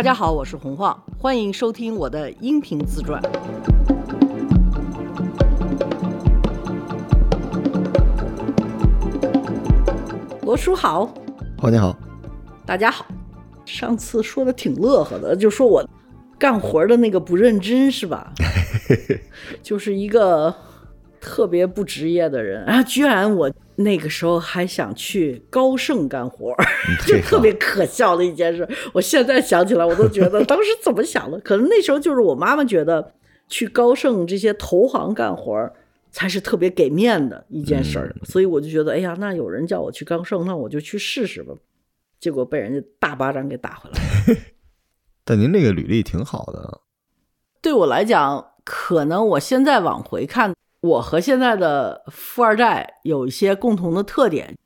大家好，我是洪晃，欢迎收听我的音频自传。罗叔好，黄你好，大家好。上次说的挺乐呵的，就说我干活的那个不认真是吧？就是一个特别不职业的人啊！居然我那个时候还想去高盛干活，就特别可笑的一件事。我现在想起来，我都觉得当时怎么想的？可能那时候就是我妈妈觉得去高盛这些投行干活才是特别给面的一件事儿，所以我就觉得，哎呀，那有人叫我去高盛，那我就去试试吧。结果被人家大巴掌给打回来了。但您这个履历挺好的。对我来讲，可能我现在往回看，我和现在的富二代有一些共同的特点，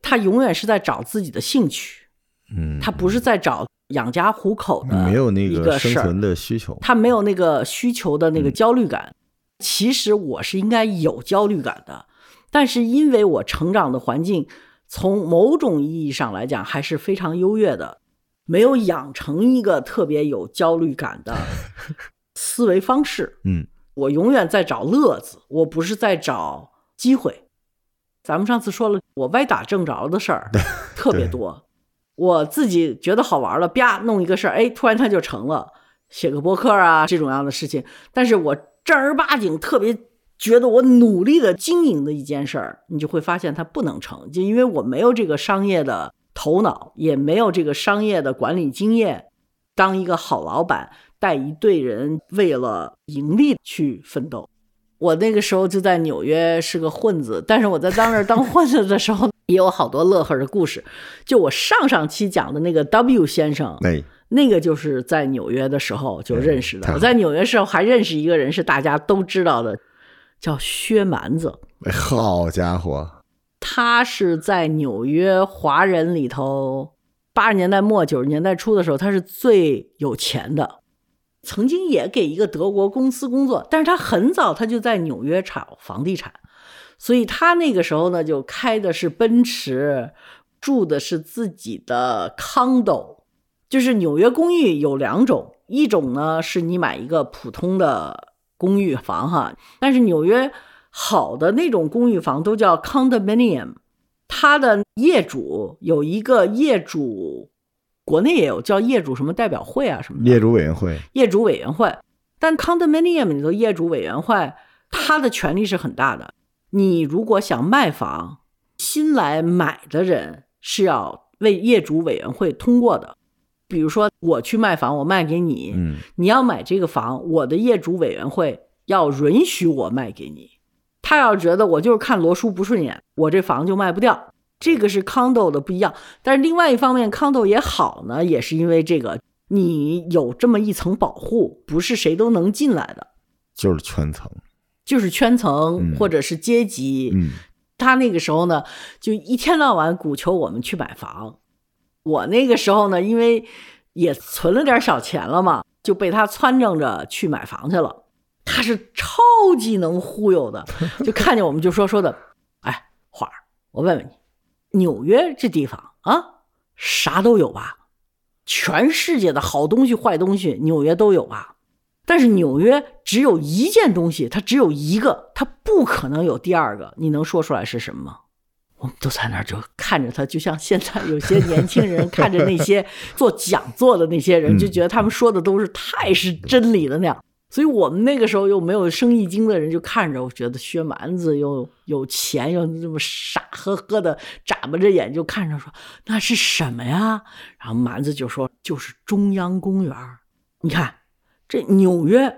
他永远是在找自己的兴趣，嗯，他不是在找养家糊口的，没有那个生存的需求，他没有那个需求的那个焦虑感。其实我是应该有焦虑感的，但是因为我成长的环境。从某种意义上来讲，还是非常优越的，没有养成一个特别有焦虑感的 思维方式。嗯，我永远在找乐子，我不是在找机会。咱们上次说了，我歪打正着的事儿特别多，我自己觉得好玩了，啪弄一个事儿，哎，突然它就成了，写个博客啊这种样的事情。但是我正儿八经特别。觉得我努力的经营的一件事儿，你就会发现它不能成就，因为我没有这个商业的头脑，也没有这个商业的管理经验。当一个好老板，带一队人为了盈利去奋斗。我那个时候就在纽约是个混子，但是我在当那儿当 混子的时候，也有好多乐呵的故事。就我上上期讲的那个 W 先生，那那个就是在纽约的时候就认识的。我在纽约时候还认识一个人，是大家都知道的。叫薛蛮子，好家伙，他是在纽约华人里头，八十年代末九十年代初的时候，他是最有钱的，曾经也给一个德国公司工作，但是他很早他就在纽约炒房地产，所以他那个时候呢就开的是奔驰，住的是自己的 condo，就是纽约公寓有两种，一种呢是你买一个普通的。公寓房哈，但是纽约好的那种公寓房都叫 condominium，它的业主有一个业主，国内也有叫业主什么代表会啊什么业主委员会，业主委员会。但 condominium 里头业主委员会，他的权力是很大的。你如果想卖房，新来买的人是要为业主委员会通过的。比如说，我去卖房，我卖给你，嗯，你要买这个房，我的业主委员会要允许我卖给你。他要觉得我就是看罗叔不顺眼，我这房就卖不掉。这个是 condo 的不一样。但是另外一方面，condo 也好呢，也是因为这个，你有这么一层保护，不是谁都能进来的，就是圈层，就是圈层或者是阶级。嗯，他那个时候呢，就一天到晚鼓求我们去买房。我那个时候呢，因为也存了点小钱了嘛，就被他撺掇着去买房去了。他是超级能忽悠的，就看见我们就说说的，哎，花儿，我问问你，纽约这地方啊，啥都有吧？全世界的好东西、坏东西，纽约都有吧？但是纽约只有一件东西，它只有一个，它不可能有第二个。你能说出来是什么吗？我们都在那儿就看着他，就像现在有些年轻人 看着那些做讲座的那些人，就觉得他们说的都是太是真理了那样。所以我们那个时候又没有生意经的人，就看着我觉得薛蛮子又有钱又这么傻呵呵的眨巴着眼就看着说那是什么呀？然后蛮子就说就是中央公园你看这纽约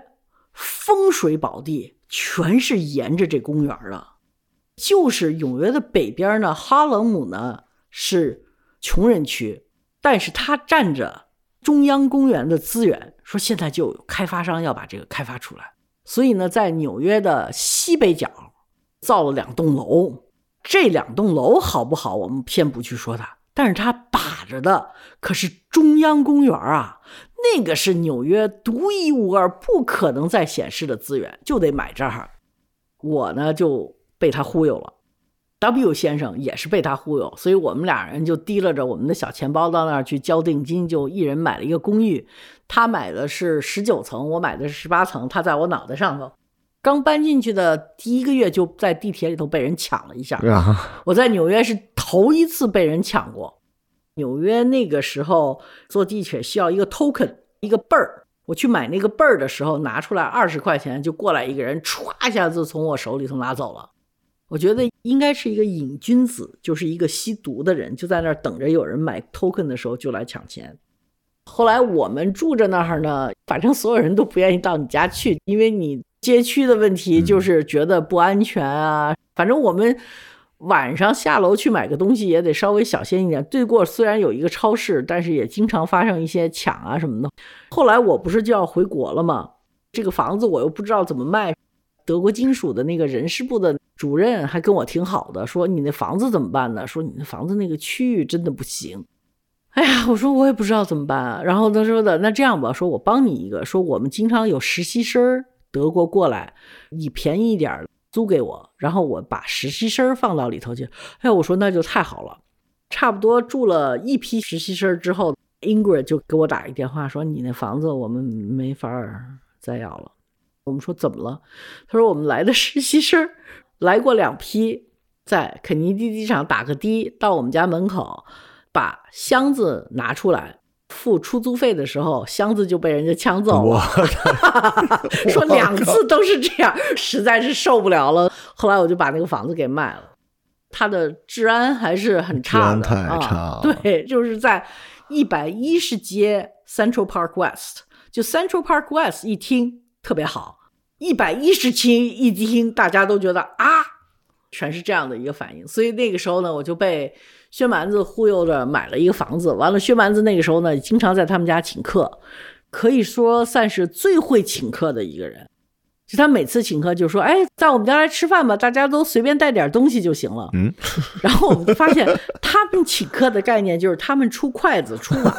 风水宝地全是沿着这公园的。就是纽约的北边呢，哈勒姆呢是穷人区，但是它占着中央公园的资源。说现在就有开发商要把这个开发出来，所以呢，在纽约的西北角造了两栋楼。这两栋楼好不好？我们先不去说它，但是它把着的可是中央公园啊，那个是纽约独一无二、不可能再显示的资源，就得买这儿。我呢就。被他忽悠了，W 先生也是被他忽悠，所以我们俩人就提拉着我们的小钱包到那儿去交定金，就一人买了一个公寓。他买的是十九层，我买的是十八层，他在我脑袋上头。刚搬进去的第一个月，就在地铁里头被人抢了一下。啊，我在纽约是头一次被人抢过。纽约那个时候坐地铁需要一个 token，一个倍儿。我去买那个倍儿的时候，拿出来二十块钱，就过来一个人，歘一下子从我手里头拿走了。我觉得应该是一个瘾君子，就是一个吸毒的人，就在那儿等着有人买 token 的时候就来抢钱。后来我们住着那儿呢，反正所有人都不愿意到你家去，因为你街区的问题就是觉得不安全啊。反正我们晚上下楼去买个东西也得稍微小心一点。对过虽然有一个超市，但是也经常发生一些抢啊什么的。后来我不是就要回国了吗？这个房子我又不知道怎么卖。德国金属的那个人事部的主任还跟我挺好的，说你那房子怎么办呢？说你那房子那个区域真的不行。哎呀，我说我也不知道怎么办啊。然后他说的那这样吧，说我帮你一个，说我们经常有实习生德国过来，你便宜一点租给我，然后我把实习生放到里头去。哎，我说那就太好了。差不多住了一批实习生之后，Ingrid 就给我打一电话说你那房子我们没法再要了。我们说怎么了？他说我们来的实习生来过两批，在肯尼迪机场打个的，到我们家门口，把箱子拿出来付出租费的时候，箱子就被人家抢走了。说两次都是这样，实在是受不了了。后来我就把那个房子给卖了。它的治安还是很差的，太差啊。对，就是在一百一十街 Central Park West，就 Central Park West 一听特别好。一百一十斤一听，大家都觉得啊，全是这样的一个反应。所以那个时候呢，我就被薛蛮子忽悠着买了一个房子。完了，薛蛮子那个时候呢，经常在他们家请客，可以说算是最会请客的一个人。就他每次请客就说：“哎，在我们家来吃饭吧，大家都随便带点东西就行了。”嗯，然后我们就发现他们请客的概念就是他们出筷子、出碗，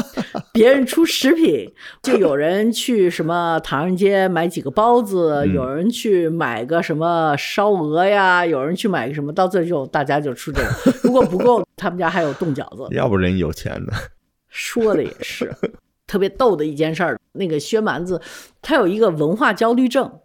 别人出食品。就有人去什么唐人街买几个包子，有人去买个什么烧鹅呀，有人去买个什么，到最后大家就出这个。如果不够，他们家还有冻饺子。要不人有钱呢？说的也是。特别逗的一件事儿，那个薛蛮子，他有一个文化焦虑症，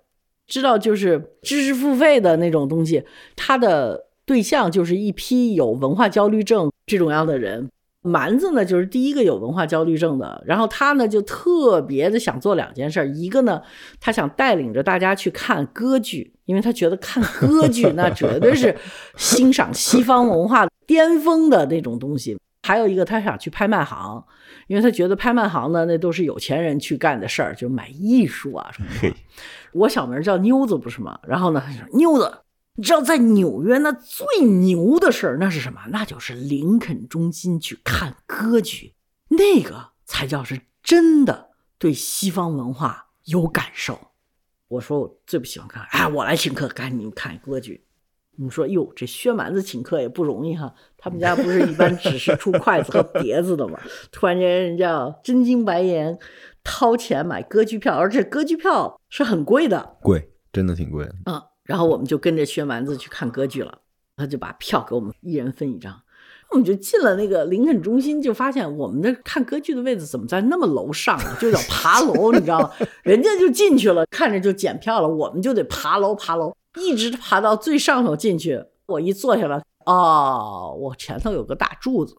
知道就是知识付费的那种东西，他的对象就是一批有文化焦虑症这种样的人。蛮子呢，就是第一个有文化焦虑症的，然后他呢就特别的想做两件事，一个呢，他想带领着大家去看歌剧，因为他觉得看歌剧那绝对是欣赏西方文化巅峰的那种东西。还有一个，他想去拍卖行，因为他觉得拍卖行呢，那都是有钱人去干的事儿，就买艺术啊什么的。我小名叫妞子，不是吗？然后呢，他说妞子，你知道在纽约那最牛的事儿那是什么？那就是林肯中心去看歌剧，那个才叫是真的对西方文化有感受。我说我最不喜欢看，哎，我来请客，赶紧看歌剧。你说哟，这薛蛮子请客也不容易哈。他们家不是一般只是出筷子和碟子的吗？突然间人家真金白银掏钱买歌剧票，而且歌剧票是很贵的，贵，真的挺贵。嗯，然后我们就跟着薛蛮子去看歌剧了。他就把票给我们一人分一张。我们就进了那个林肯中心，就发现我们的看歌剧的位置怎么在那么楼上呢？就要爬楼，你知道吗？人家就进去了，看着就检票了，我们就得爬楼爬楼。一直爬到最上头进去，我一坐下来，哦，我前头有个大柱子，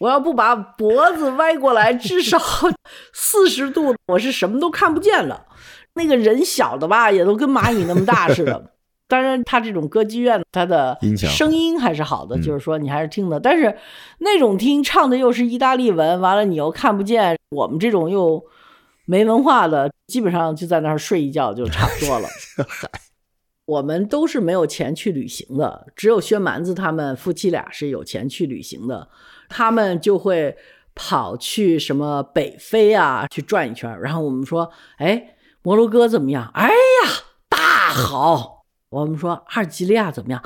我要不把脖子歪过来，至少 四十度，我是什么都看不见了。那个人小的吧，也都跟蚂蚁那么大似的。当然，他这种歌剧院，他的声音还是好的，就是说你还是听的。但是那种听唱的又是意大利文，完了你又看不见，我们这种又没文化的，基本上就在那儿睡一觉就差不多了。我们都是没有钱去旅行的，只有薛蛮子他们夫妻俩是有钱去旅行的，他们就会跑去什么北非啊去转一圈。然后我们说，哎，摩洛哥怎么样？哎呀，大好。我们说阿尔及利亚怎么样？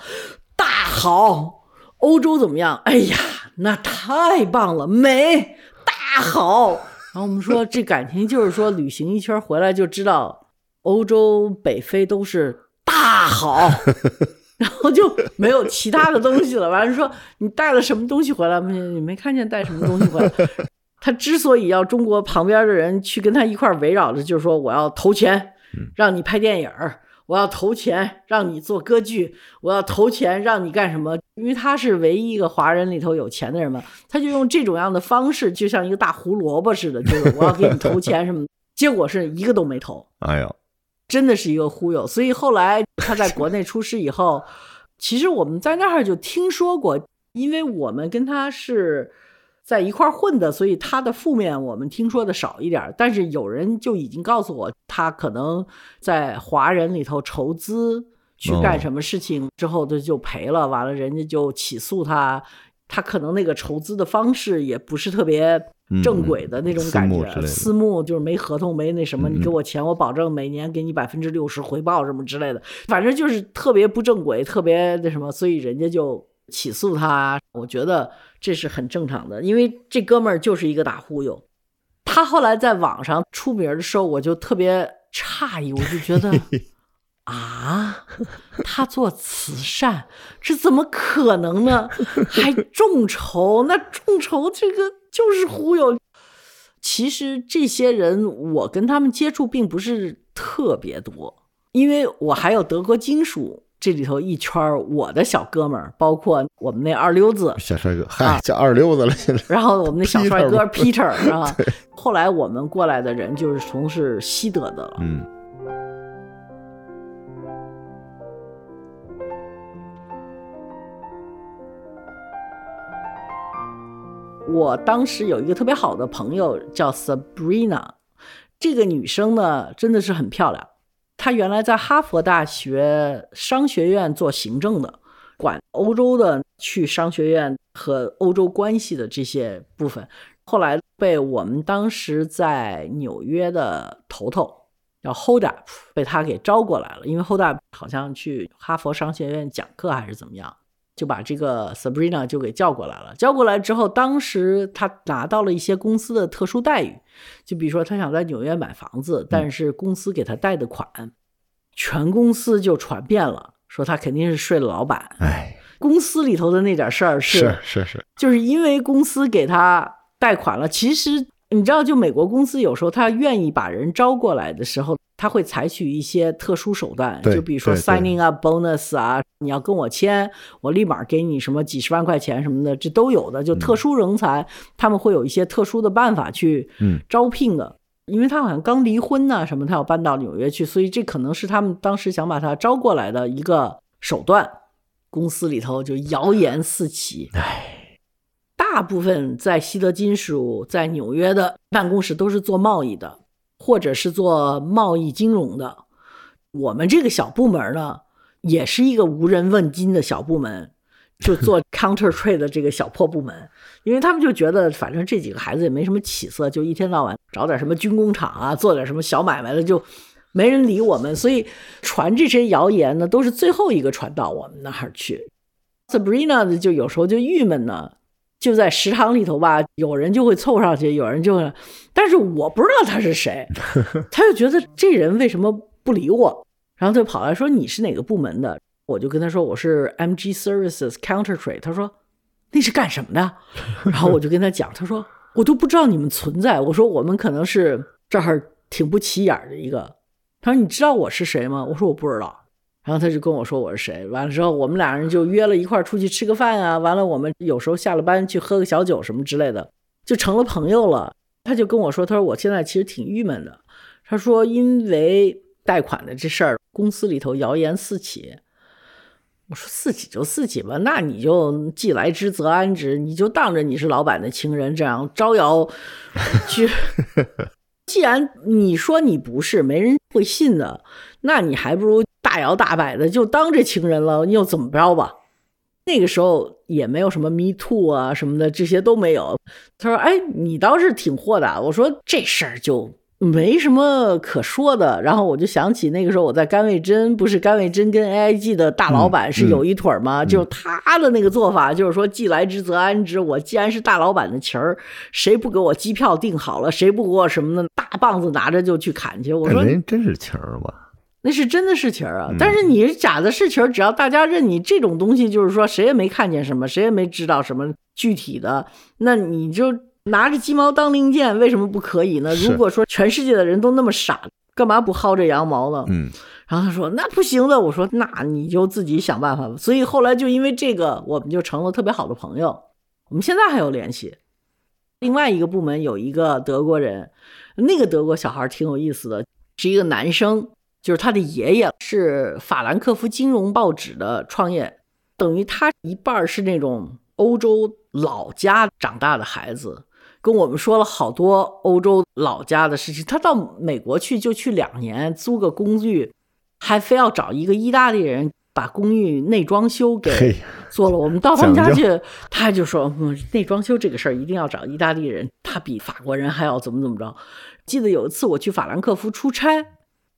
大好。欧洲怎么样？哎呀，那太棒了，美，大好。然后我们说这感情就是说旅行一圈回来就知道，欧洲、北非都是。大好，然后就没有其他的东西了。完了说你带了什么东西回来？没，你没看见带什么东西回来。他之所以要中国旁边的人去跟他一块围绕着，就是说我要投钱让你拍电影儿，我要投钱让你做歌剧，我要投钱让你干什么？因为他是唯一一个华人里头有钱的人嘛，他就用这种样的方式，就像一个大胡萝卜似的，就是我要给你投钱什么。结果是一个都没投。哎呀，真的是一个忽悠。所以后来他在国内出师以后，其实我们在那儿就听说过，因为我们跟他是在一块儿混的，所以他的负面我们听说的少一点。但是有人就已经告诉我，他可能在华人里头筹资去干什么事情之后，他就赔了。完了，人家就起诉他，他可能那个筹资的方式也不是特别。正轨的那种感觉，私募就是没合同没那什么，你给我钱，我保证每年给你百分之六十回报什么之类的，反正就是特别不正轨，特别那什么，所以人家就起诉他。我觉得这是很正常的，因为这哥们儿就是一个打忽悠。他后来在网上出名的时候，我就特别诧异，我就觉得 啊，他做慈善，这怎么可能呢？还众筹？那众筹这个。就是忽悠。其实这些人，我跟他们接触并不是特别多，因为我还有德国金属这里头一圈我的小哥们儿，包括我们那二溜子小帅哥，嗨，叫二溜子了现在。然后我们那小帅哥 Peter 啊，后来我们过来的人就是从事西德的了，嗯。我当时有一个特别好的朋友叫 Sabrina，这个女生呢真的是很漂亮。她原来在哈佛大学商学院做行政的，管欧洲的去商学院和欧洲关系的这些部分。后来被我们当时在纽约的头头叫 Hold Up 被他给招过来了，因为 Hold Up 好像去哈佛商学院讲课还是怎么样。就把这个 Sabrina 就给叫过来了。叫过来之后，当时他拿到了一些公司的特殊待遇，就比如说他想在纽约买房子，但是公司给他贷的款，全公司就传遍了，说他肯定是睡了老板。哎，公司里头的那点事儿是是是，就是因为公司给他贷款了。其实你知道，就美国公司有时候他愿意把人招过来的时候。他会采取一些特殊手段，就比如说 signing up bonus 啊，你要跟我签，我立马给你什么几十万块钱什么的，这都有的。就特殊人才，他们会有一些特殊的办法去招聘的。因为他好像刚离婚呢，什么他要搬到纽约去，所以这可能是他们当时想把他招过来的一个手段。公司里头就谣言四起，唉，大部分在西德金属在纽约的办公室都是做贸易的。或者是做贸易金融的，我们这个小部门呢，也是一个无人问津的小部门，就做 counter trade 的这个小破部门，因为他们就觉得反正这几个孩子也没什么起色，就一天到晚找点什么军工厂啊，做点什么小买卖的，就没人理我们，所以传这些谣言呢，都是最后一个传到我们那儿去。Sabrina 就有时候就郁闷呢。就在食堂里头吧，有人就会凑上去，有人就，但是我不知道他是谁，他就觉得这人为什么不理我，然后他就跑来说你是哪个部门的，我就跟他说我是 MG Services Counter Trade，他说那是干什么的，然后我就跟他讲，他说我都不知道你们存在，我说我们可能是这儿挺不起眼的一个，他说你知道我是谁吗？我说我不知道。然后他就跟我说我是谁，完了之后我们俩人就约了一块儿出去吃个饭啊，完了我们有时候下了班去喝个小酒什么之类的，就成了朋友了。他就跟我说，他说我现在其实挺郁闷的，他说因为贷款的这事儿，公司里头谣言四起。我说四起就四起吧，那你就既来之则安之，你就当着你是老板的情人这样招摇 去。既然你说你不是，没人会信的，那你还不如。大摇大摆的就当这情人了，你又怎么着吧？那个时候也没有什么 me too 啊什么的，这些都没有。他说：“哎，你倒是挺豁达。”我说：“这事儿就没什么可说的。”然后我就想起那个时候我在甘味珍，不是甘味珍跟 AIG 的大老板是有一腿吗？就是他的那个做法，就是说既来之则安之。我既然是大老板的情儿，谁不给我机票订好了，谁不给我什么的，大棒子拿着就去砍去。我说：“人真是情儿吧？”那是真的是情儿啊。但是你是假的是情儿，只要大家认你这种东西，就是说谁也没看见什么，谁也没知道什么具体的，那你就拿着鸡毛当令箭，为什么不可以呢？如果说全世界的人都那么傻，干嘛不薅着羊毛呢？嗯，然后他说那不行的，我说那你就自己想办法吧。所以后来就因为这个，我们就成了特别好的朋友，我们现在还有联系。另外一个部门有一个德国人，那个德国小孩挺有意思的，是一个男生，就是他的爷爷是法兰克福金融报纸的创业，等于他一半儿是那种欧洲老家长大的孩子，跟我们说了好多欧洲老家的事情。他到美国去就去两年，租个公寓，还非要找一个意大利人把公寓内装修给，做了。我们到他们家去，他就说，嗯，内装修这个事儿一定要找意大利人，他比法国人还要怎么怎么着。记得有一次我去法兰克福出差，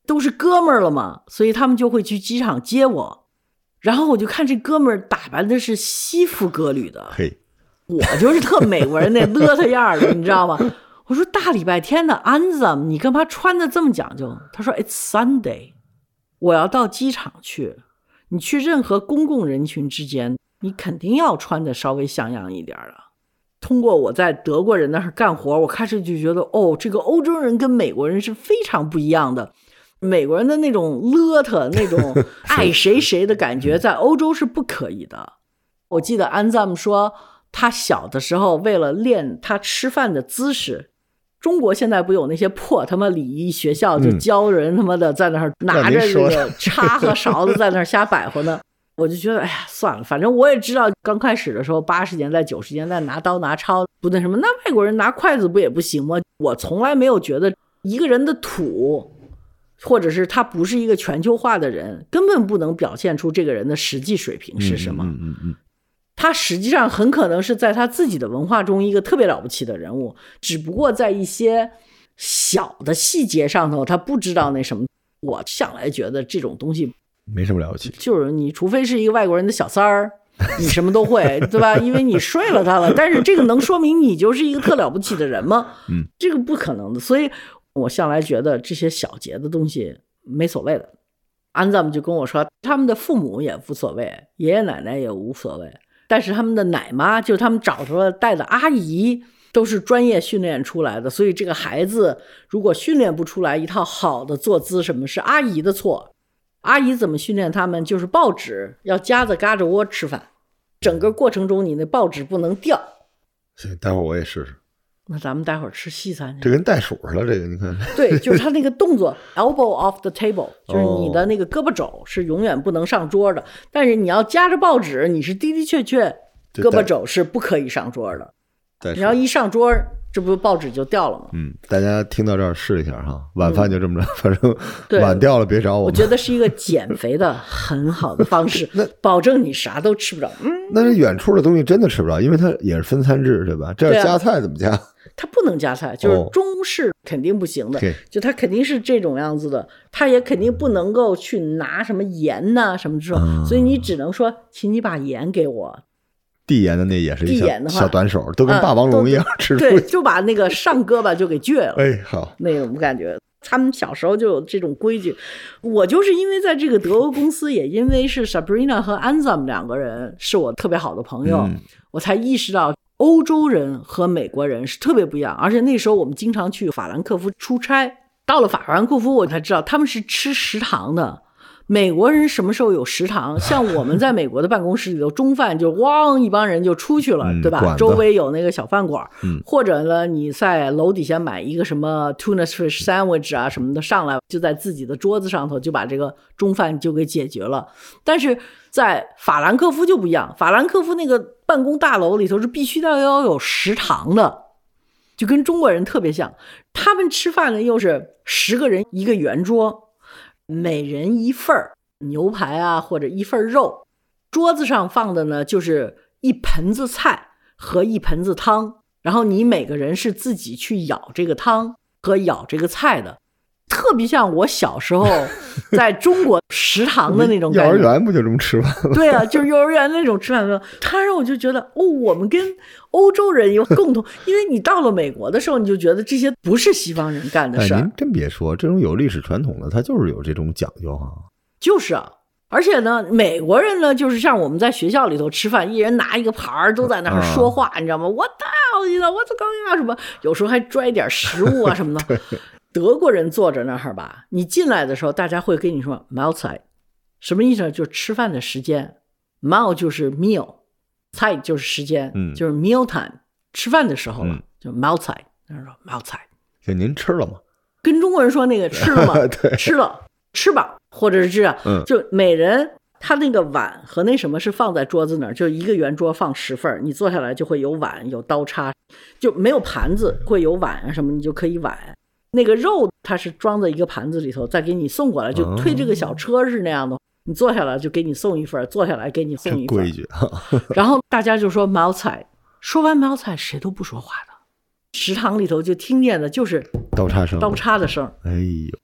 都是哥们儿了嘛，所以他们就会去机场接我。然后我就看这哥们儿打扮的是西服革履的，嘿，我就是特美国人那邋遢样儿的，你知道吗？我说大礼拜天的安子，你干嘛穿的这么讲究？他说 It's Sunday，我要到机场去。你去任何公共人群之间，你肯定要穿的稍微像样一点儿的。通过我在德国人那儿干活，我开始就觉得，哦，这个欧洲人跟美国人是非常不一样的。美国人的那种邋遢、那种 爱谁谁的感觉，在欧洲是不可以的。我记得安赞姆说，他小的时候为了练他吃饭的姿势，中国现在不有那些破他妈礼仪学校，就嗯教人他妈的在那儿拿着这让您说个叉和勺子在那儿瞎摆活呢。我就觉得，哎呀，算了，反正我也知道，刚开始的时候，八十年代、九十年代拿刀拿抄不那什么，那外国人拿筷子不也不行吗？我从来没有觉得一个人的土，或者是他不是一个全球化的人，根本不能表现出这个人的实际水平是什么。嗯嗯嗯，他实际上很可能是在他自己的文化中一个特别了不起的人物，只不过在一些小的细节上头，他不知道那什么。我向来觉得这种东西没什么了不起。就是你，除非是一个外国人的小三儿，你什么都会，对吧？因为你睡了他了。但是这个能说明你就是一个特了不起的人吗？嗯，这个不可能的。所以我向来觉得这些小节的东西没所谓的。安赞姆就跟我说，他们的父母也无所谓，爷爷奶奶也无所谓，但是他们的奶妈，就是他们找出来带的阿姨，都是专业训练出来的。所以这个孩子如果训练不出来一套好的坐姿，什么是阿姨的错？阿姨怎么训练他们？就是报纸要夹着嘎着窝吃饭，整个过程中你那报纸不能掉。行，待会儿我也试试。那咱们待会儿吃西餐去。这跟袋鼠似的，这个你看，对，就是他那个 动作，elbow off the table，就是你的那个胳膊肘是永远不能上桌的，但是你要夹着报纸，你是的的确确胳膊肘是不可以上桌的。你要一上桌，这不报纸就掉了吗？嗯，大家听到这儿试一下哈，晚饭就这么着，反正嗯对晚掉了别找我。我觉得是一个减肥的很好的方式，那保证你啥都吃不着。嗯，那这远处的东西真的吃不着，因为它也是分餐制，对吧？这对啊样加菜怎么加？它不能加菜，就是哦中式肯定不行的。嘿就它肯定是这种样子的，它也肯定不能够去拿什么盐呐、什么这种，嗯所以你只能说，请你把盐给我。递盐的那也是一话小短手，都跟嗯霸王龙一样 吃出去。就把那个上胳膊就给撅了，哎，好，那种感觉。他们小时候就有这种规矩。我就是因为在这个德国公司，也因为是 Sabrina 和 Anzam 两个人是我特别好的朋友，嗯我才意识到欧洲人和美国人是特别不一样。而且那时候我们经常去法兰克福出差，到了法兰克福，我才知道他们是吃食堂的。美国人什么时候有食堂？像我们在美国的办公室里头，中饭就汪一帮人就出去了，嗯对吧？周围有那个小饭馆，嗯或者呢，你在楼底下买一个什么 tuna fish sandwich 啊什么的，上来就在自己的桌子上头就把这个中饭就给解决了。但是在法兰克福就不一样，法兰克福那个办公大楼里头是必须要要有食堂的，就跟中国人特别像。他们吃饭呢又是十个人一个圆桌，每人一份牛排啊或者一份肉，桌子上放的呢就是一盆子菜和一盆子汤，然后你每个人是自己去舀这个汤和舀这个菜的。特别像我小时候 在中国食堂的那种幼感觉。儿园不就这么吃饭吗？对啊，就是幼儿园那种吃饭的，他让我就觉得哦，我们跟欧洲人有共同，因为你到了美国的时候，你就觉得这些不是西方人干的哎，事儿，您真别说，这种有历史传统的，他就是有这种讲究哈。就是啊。而且呢，美国人呢，就是像我们在学校里头吃饭，一人拿一个盘儿，都在那儿说话，你知道吗？我操，你知道我这刚呀什么，有时候还拽点食物啊什么的。德国人坐着那儿吧，你进来的时候，大家会跟你说 “Mahlzeit”，什么意思呢？就是吃饭的时间，Mahl 就是 meal，菜就是时间，嗯就是 meal time，吃饭的时候了，嗯就 Mahlzeit。他说 Mahlzeit，就您吃了吗？跟中国人说那个 吃了吗？对吃了，吃吧，或者是这样，嗯就每人他那个碗和那什么是放在桌子那儿，就一个圆桌放十份儿你坐下来就会有碗有刀叉，就没有盘子，会有碗啊什么，你就可以碗。那个肉它是装在一个盘子里头，再给你送过来，就推这个小车是那样的。你坐下来就给你送一份儿，坐下来给你送一份儿规。矩哈。然后大家就说毛菜，说完毛菜谁都不说话的，食堂里头就听见的就是刀叉声，刀叉的声儿。哎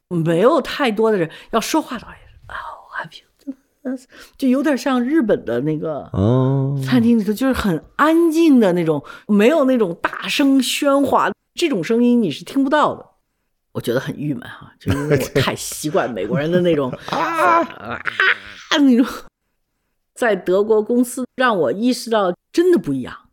呦，没有太多的人要说话的话，哦，happy，就有点像日本的那个哦，餐厅里头，就是很安静的那种，没有那种大声喧哗，这种声音你是听不到的。我觉得很郁闷哈，就因为我太习惯美国人的那种 啊啊那种，在德国公司让我意识到真的不一样，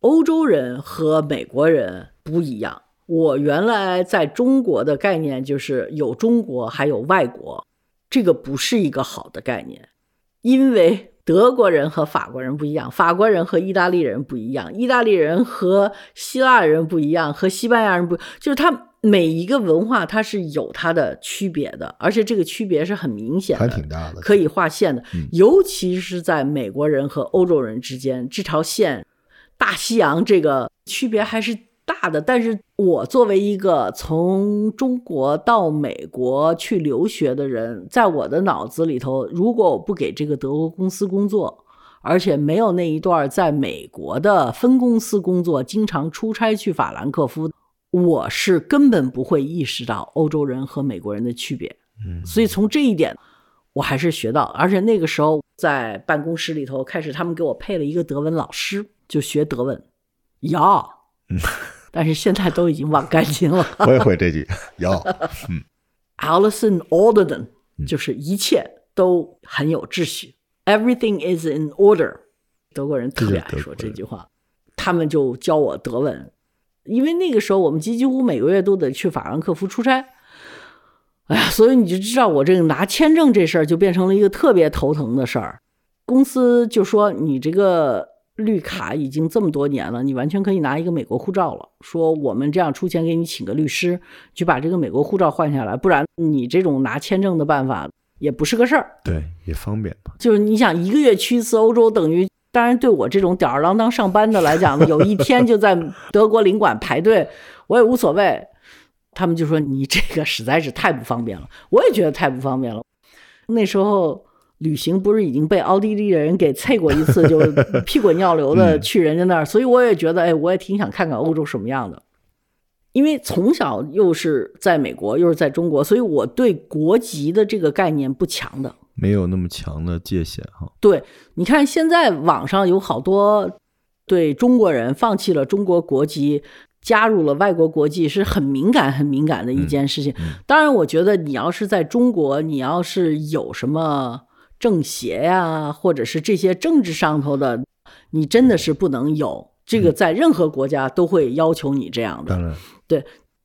欧洲人和美国人不一样。我原来在中国的概念就是有中国还有外国，这个不是一个好的概念，因为德国人和法国人不一样，法国人和意大利人不一样，意大利人和希腊人不一样，和西班牙人不，就是他每一个文化它是有它的区别的，而且这个区别是很明显还的，挺大的，可以划线的嗯，尤其是在美国人和欧洲人之间这条线，大西洋这个区别还是大的。但是我作为一个从中国到美国去留学的人，在我的脑子里头，如果我不给这个德国公司工作，而且没有那一段在美国的分公司工作，经常出差去法兰克福，我是根本不会意识到欧洲人和美国人的区别。嗯，所以从这一点，我还是学到，而且那个时候在办公室里头，开始他们给我配了一个德文老师，就学德文，要，嗯。但是现在都已经忘干净了。我也会这句，有，Alison Alderden 嗯。就是一切都很有秩序，Everything is in order。德国人特别爱说这句话，他们就教我德文，因为那个时候我们几乎每个月都得去法兰克福出差。哎呀，所以你就知道我这个拿签证这事儿就变成了一个特别头疼的事儿。公司就说你这个绿卡已经这么多年了，你完全可以拿一个美国护照了。说我们这样出钱给你请个律师，去把这个美国护照换下来，不然你这种拿签证的办法也不是个事儿。对，也方便吧？就是你想一个月去一次欧洲，等于当然对我这种吊儿郎当上班的来讲，有一天就在德国领馆排队，我也无所谓。他们就说你这个实在是太不方便了，我也觉得太不方便了。那时候旅行不是已经被奥地利人给啐过一次，就屁滚尿流的去人家那儿，所以我也觉得，哎，我也挺想看看欧洲什么样的。因为从小又是在美国，又是在中国，所以我对国籍的这个概念不强的。没有那么强的界限哈。对，你看现在网上有好多对中国人放弃了中国国籍，加入了外国国籍是很敏感、很敏感的一件事情。嗯当然，我觉得你要是在中国，你要是有什么政协呀、或者是这些政治上头的，你真的是不能有。这个在任何国家都会要求你这样的。当然，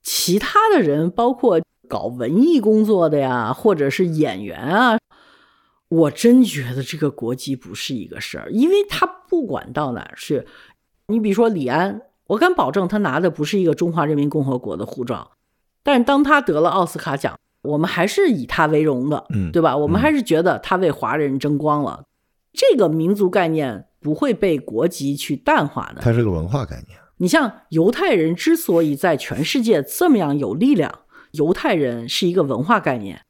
其他的人，包括搞文艺工作的呀，或者是演员啊，我真觉得这个国籍不是一个事儿，因为他不管到哪儿去，你比如说李安，我敢保证他拿的不是一个中华人民共和国的护照，但是当他得了奥斯卡奖，我们还是以他为荣的，嗯对吧？我们嗯还是觉得他为华人争光了，这个民族概念不会被国籍去淡化的。它是个文化概念。你像犹太人之所以在全世界这么样有力量，犹太人是一个文化概念，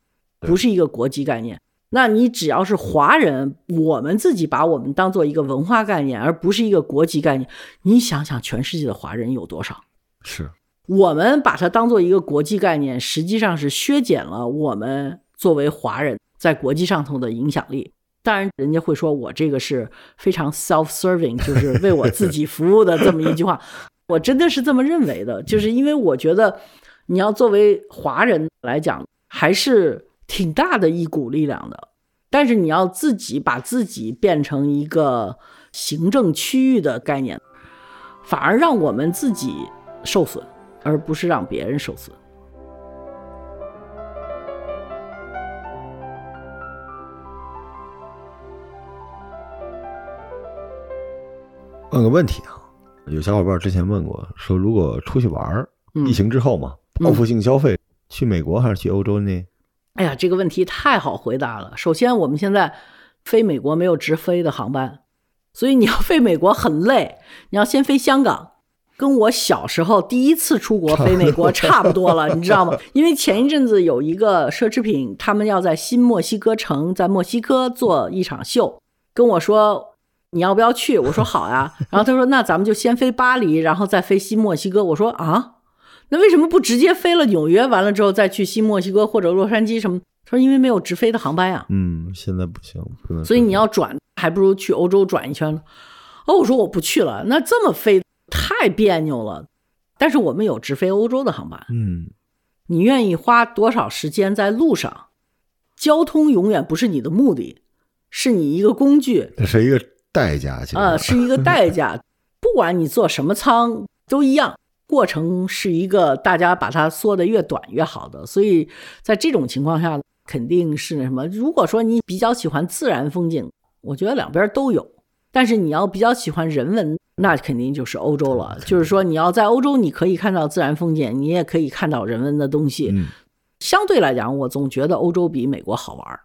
不是一个国籍概念。那你只要是华人，我们自己把我们当做一个文化概念，而不是一个国籍概念。你想想，全世界的华人有多少？是我们把它当做一个国际概念，实际上是削减了我们作为华人在国际上头的影响力。当然，人家会说我这个是非常 self-serving，就 是为我自己服务的这么一句话。我真的是这么认为的，就是因为我觉得你要作为华人来讲，还是挺大的一股力量的。但是你要自己把自己变成一个行政区域的概念，反而让我们自己受损。而不是让别人受损。问个问题啊，有小伙伴之前问过，说如果出去玩儿疫情之后嘛，报复性消费，去美国还是去欧洲呢？哎呀，这个问题太好回答了。首先，我们现在飞美国没有直飞的航班，所以你要飞美国很累，你要先飞香港。跟我小时候第一次出国飞美国差不多了，你知道吗？因为前一阵子有一个奢侈品，他们要在新墨西哥城，在墨西哥做一场秀，跟我说你要不要去？我说好呀。然后他说那咱们就先飞巴黎，然后再飞新墨西哥。我说啊，那为什么不直接飞了纽约，完了之后再去新墨西哥或者洛杉矶什么？他说因为没有直飞的航班呀。嗯，现在不行，不能。所以你要转，还不如去欧洲转一圈呢。哦，我说我不去了，那这么飞。太别扭了，但是我们有直飞欧洲的航班。嗯，你愿意花多少时间在路上？交通永远不是你的目的，是你一个工具。这是一个代价，啊，是一个代价。不管你坐什么舱都一样，过程是一个大家把它缩得越短越好的。所以在这种情况下，肯定是那什么。如果说你比较喜欢自然风景，我觉得两边都有。但是你要比较喜欢人文。那肯定就是欧洲了。就是说，你要在欧洲，你可以看到自然风景，你也可以看到人文的东西。嗯，相对来讲，我总觉得欧洲比美国好玩。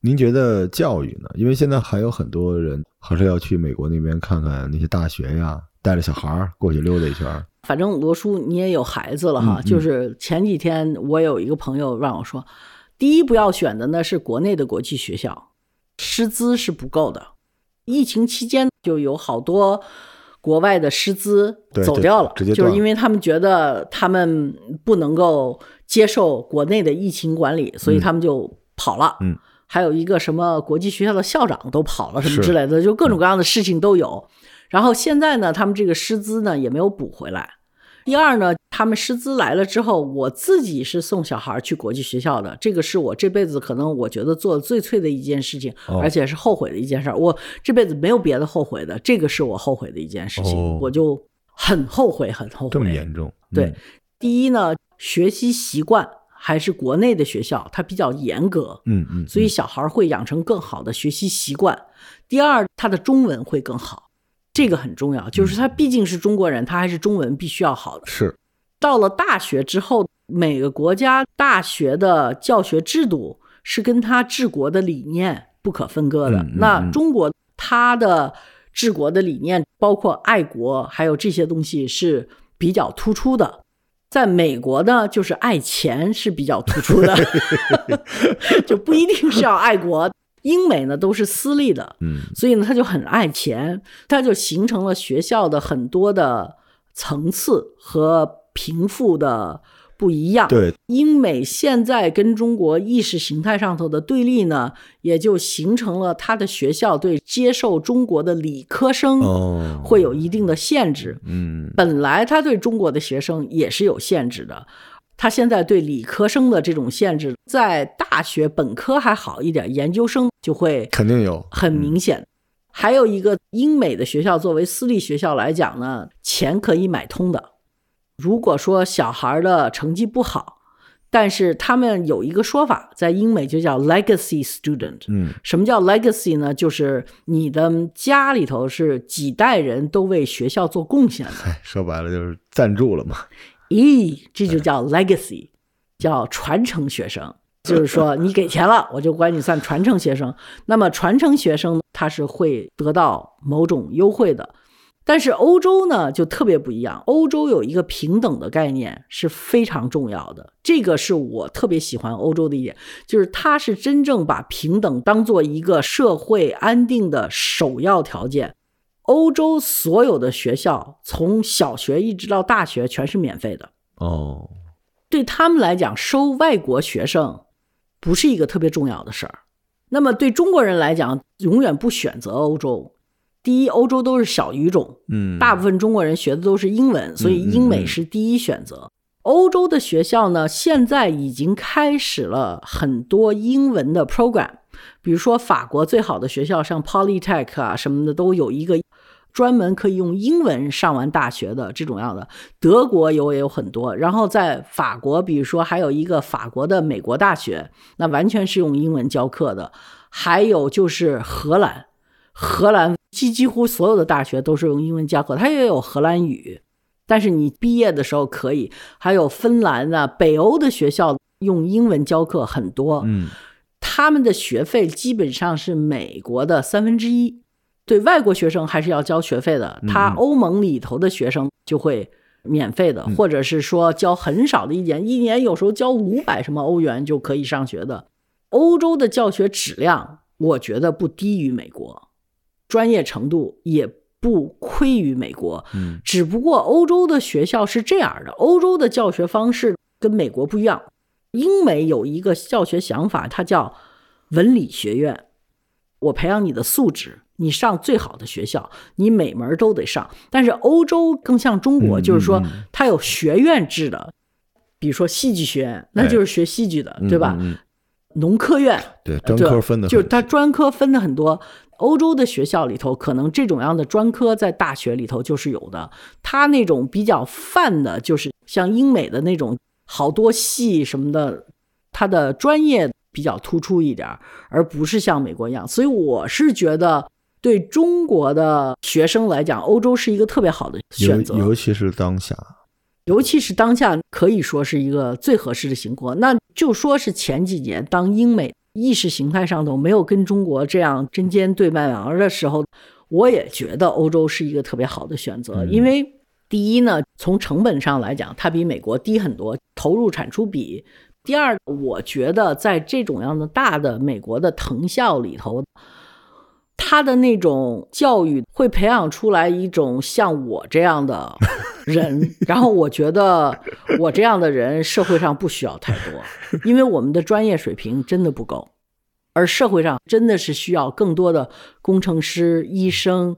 您觉得教育呢？因为现在还有很多人还是要去美国那边看看那些大学呀，带着小孩儿过去溜达一圈。反正罗叔，你也有孩子了哈。就是前几天我有一个朋友让我说，第一不要选的呢是国内的国际学校，师资是不够的。疫情期间就有好多。国外的师资走掉了，就是因为他们觉得他们不能够接受国内的疫情管理，所以他们就跑了。嗯，还有一个什么国际学校的校长都跑了，什么之类的，就各种各样的事情都有。然后现在呢，他们这个师资呢也没有补回来。第二呢，他们师资来了之后，我自己是送小孩去国际学校的，这个是我这辈子可能我觉得做的最脆的一件事情，而且是后悔的一件事儿。我这辈子没有别的后悔的，这个是我后悔的一件事情，我就很后悔，很后悔。这么严重？对，第一呢，学习习惯还是国内的学校，它比较严格，嗯嗯，所以小孩会养成更好的学习习惯。第二，他的中文会更好。这个很重要，就是他毕竟是中国人，他还是中文必须要好的。是，到了大学之后，每个国家大学的教学制度是跟他治国的理念不可分割的。那中国他的治国的理念，包括爱国，还有这些东西是比较突出的。在美国呢，就是爱钱是比较突出的，就不一定是要爱国。英美呢都是私立的，嗯，所以呢他就很爱钱，他就形成了学校的很多的层次和贫富的不一样。对，英美现在跟中国意识形态上头的对立呢，也就形成了他的学校对接受中国的理科生会有一定的限制。嗯，本来他对中国的学生也是有限制的。他现在对理科生的这种限制，在大学本科还好一点，研究生就会肯定有很明显。还有一个英美的学校，作为私立学校来讲呢，钱可以买通的。如果说小孩的成绩不好，但是他们有一个说法，在英美就叫 legacy student。嗯，什么叫 legacy 呢？就是你的家里头是几代人都为学校做贡献的。说白了就是赞助了嘛。咦，这就叫 legacy，叫传承学生。就是说，你给钱了，我就管你算传承学生。那么，传承学生他是会得到某种优惠的。但是欧洲呢，就特别不一样。欧洲有一个平等的概念是非常重要的，这个是我特别喜欢欧洲的一点，就是它是真正把平等当做一个社会安定的首要条件。欧洲所有的学校，从小学一直到大学，全是免费的。哦，对他们来讲，收外国学生不是一个特别重要的事儿。那么对中国人来讲，永远不选择欧洲。第一，欧洲都是小语种，嗯，大部分中国人学的都是英文，所以英美是第一选择。欧洲的学校呢，现在已经开始了很多英文的 program，比如说法国最好的学校，像 Polytech 啊什么的，都有一个专门可以用英文上完大学的这种样的。德国有也有很多，然后在法国，比如说还有一个法国的美国大学，那完全是用英文教课的。还有就是荷兰，荷兰几几乎所有的大学都是用英文教课，它也有荷兰语。但是你毕业的时候可以，还有芬兰啊，北欧的学校用英文教课很多，嗯，他们的学费基本上是美国的三分之一。对外国学生还是要交学费的，他欧盟里头的学生就会免费的，或者是说交很少的一年，一年有时候交五百什么欧元就可以上学的。欧洲的教学质量，我觉得不低于美国，专业程度也。不亏于美国，嗯，只不过欧洲的学校是这样的，欧洲的教学方式跟美国不一样。英美有一个教学想法，它叫文理学院，我培养你的素质，你上最好的学校，你每门都得上。但是欧洲更像中国，就是说它有学院制的，比如说戏剧学院，那就是学戏剧的，对吧？农科院，对专科分的，就是它专科分的很多。欧洲的学校里头，可能这种样的专科在大学里头就是有的。它那种比较泛的，就是像英美的那种好多系什么的，它的专业比较突出一点，而不是像美国一样。所以我是觉得，对中国的学生来讲，欧洲是一个特别好的选择，尤其是当下，尤其是当下可以说是一个最合适的情况。那就说是前几年当英美。意识形态上头没有跟中国这样针尖对麦芒的时候，我也觉得欧洲是一个特别好的选择。因为第一呢，从成本上来讲，它比美国低很多，投入产出比；第二，我觉得在这种样的大的美国的藤校里头。他的那种教育会培养出来一种像我这样的人，然后我觉得我这样的人社会上不需要太多，因为我们的专业水平真的不够，而社会上真的是需要更多的工程师、医生、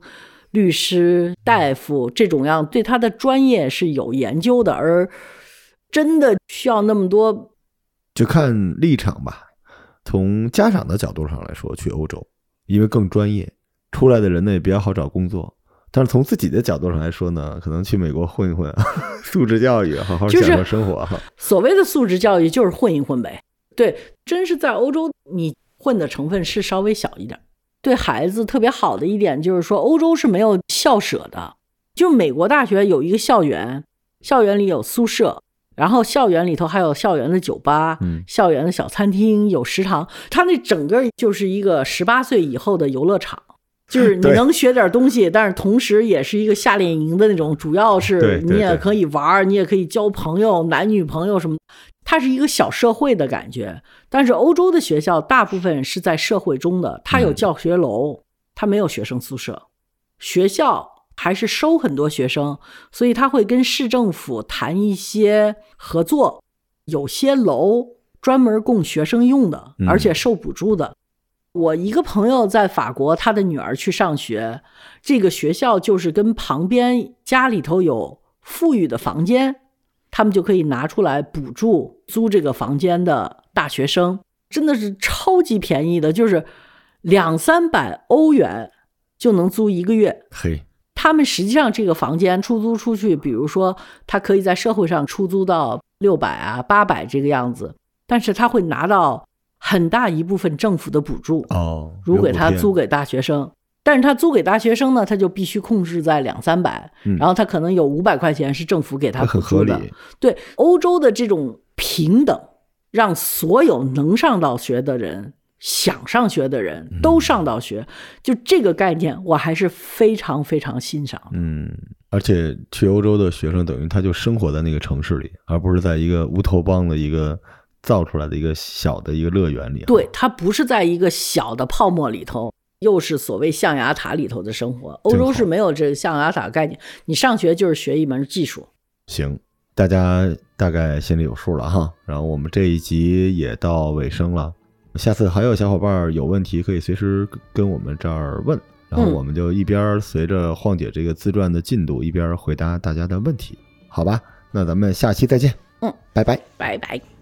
律师、大夫这种样对他的专业是有研究的，而真的需要那么多，就看立场吧。从家长的角度上来说，去欧洲。因为更专业，出来的人呢也比较好找工作。但是从自己的角度上来说呢，可能去美国混一混，素质教育，好好享受生活哈。所谓的素质教育就是混一混呗。对，真是在欧洲，你混的成分是稍微小一点。对孩子特别好的一点就是说，欧洲是没有校舍的，就美国大学有一个校园，校园里有宿舍。然后校园里头还有校园的酒吧，嗯，校园的小餐厅，有食堂。它那整个就是一个十八岁以后的游乐场，就是你能学点东西，但是同时也是一个夏令营的那种。主要是你也可以玩，你也可以交朋友，男女朋友什么。它是一个小社会的感觉。但是欧洲的学校大部分是在社会中的，它有教学楼，它没有学生宿舍，学校。还是收很多学生，所以他会跟市政府谈一些合作，有些楼专门供学生用的，而且受补助的。我一个朋友在法国，他的女儿去上学，这个学校就是跟旁边家里头有富裕的房间，他们就可以拿出来补助租这个房间的大学生，真的是超级便宜的，就是两三百欧元就能租一个月。嘿。他们实际上这个房间出租出去，比如说他可以在社会上出租到六百啊、八百这个样子，但是他会拿到很大一部分政府的补助哦。如果他租给大学生，但是他租给大学生呢，他就必须控制在两三百，然后他可能有五百块钱是政府给他补助的。对欧洲的这种平等，让所有能上到学的人。想上学的人都上到学，就这个概念，我还是非常非常欣赏。嗯，而且去欧洲的学生等于他就生活在那个城市里，而不是在一个乌托邦的一个造出来的一个小的一个乐园里。对他不是在一个小的泡沫里头，又是所谓象牙塔里头的生活。欧洲是没有这个象牙塔概念，你上学就是学一门技术。行，大家大概心里有数了哈。然后我们这一集也到尾声了，下次还有小伙伴有问题可以随时跟我们这儿问，然后我们就一边随着晃姐这个自传的进度，一边回答大家的问题，好吧？那咱们下期再见，嗯，拜拜。拜拜。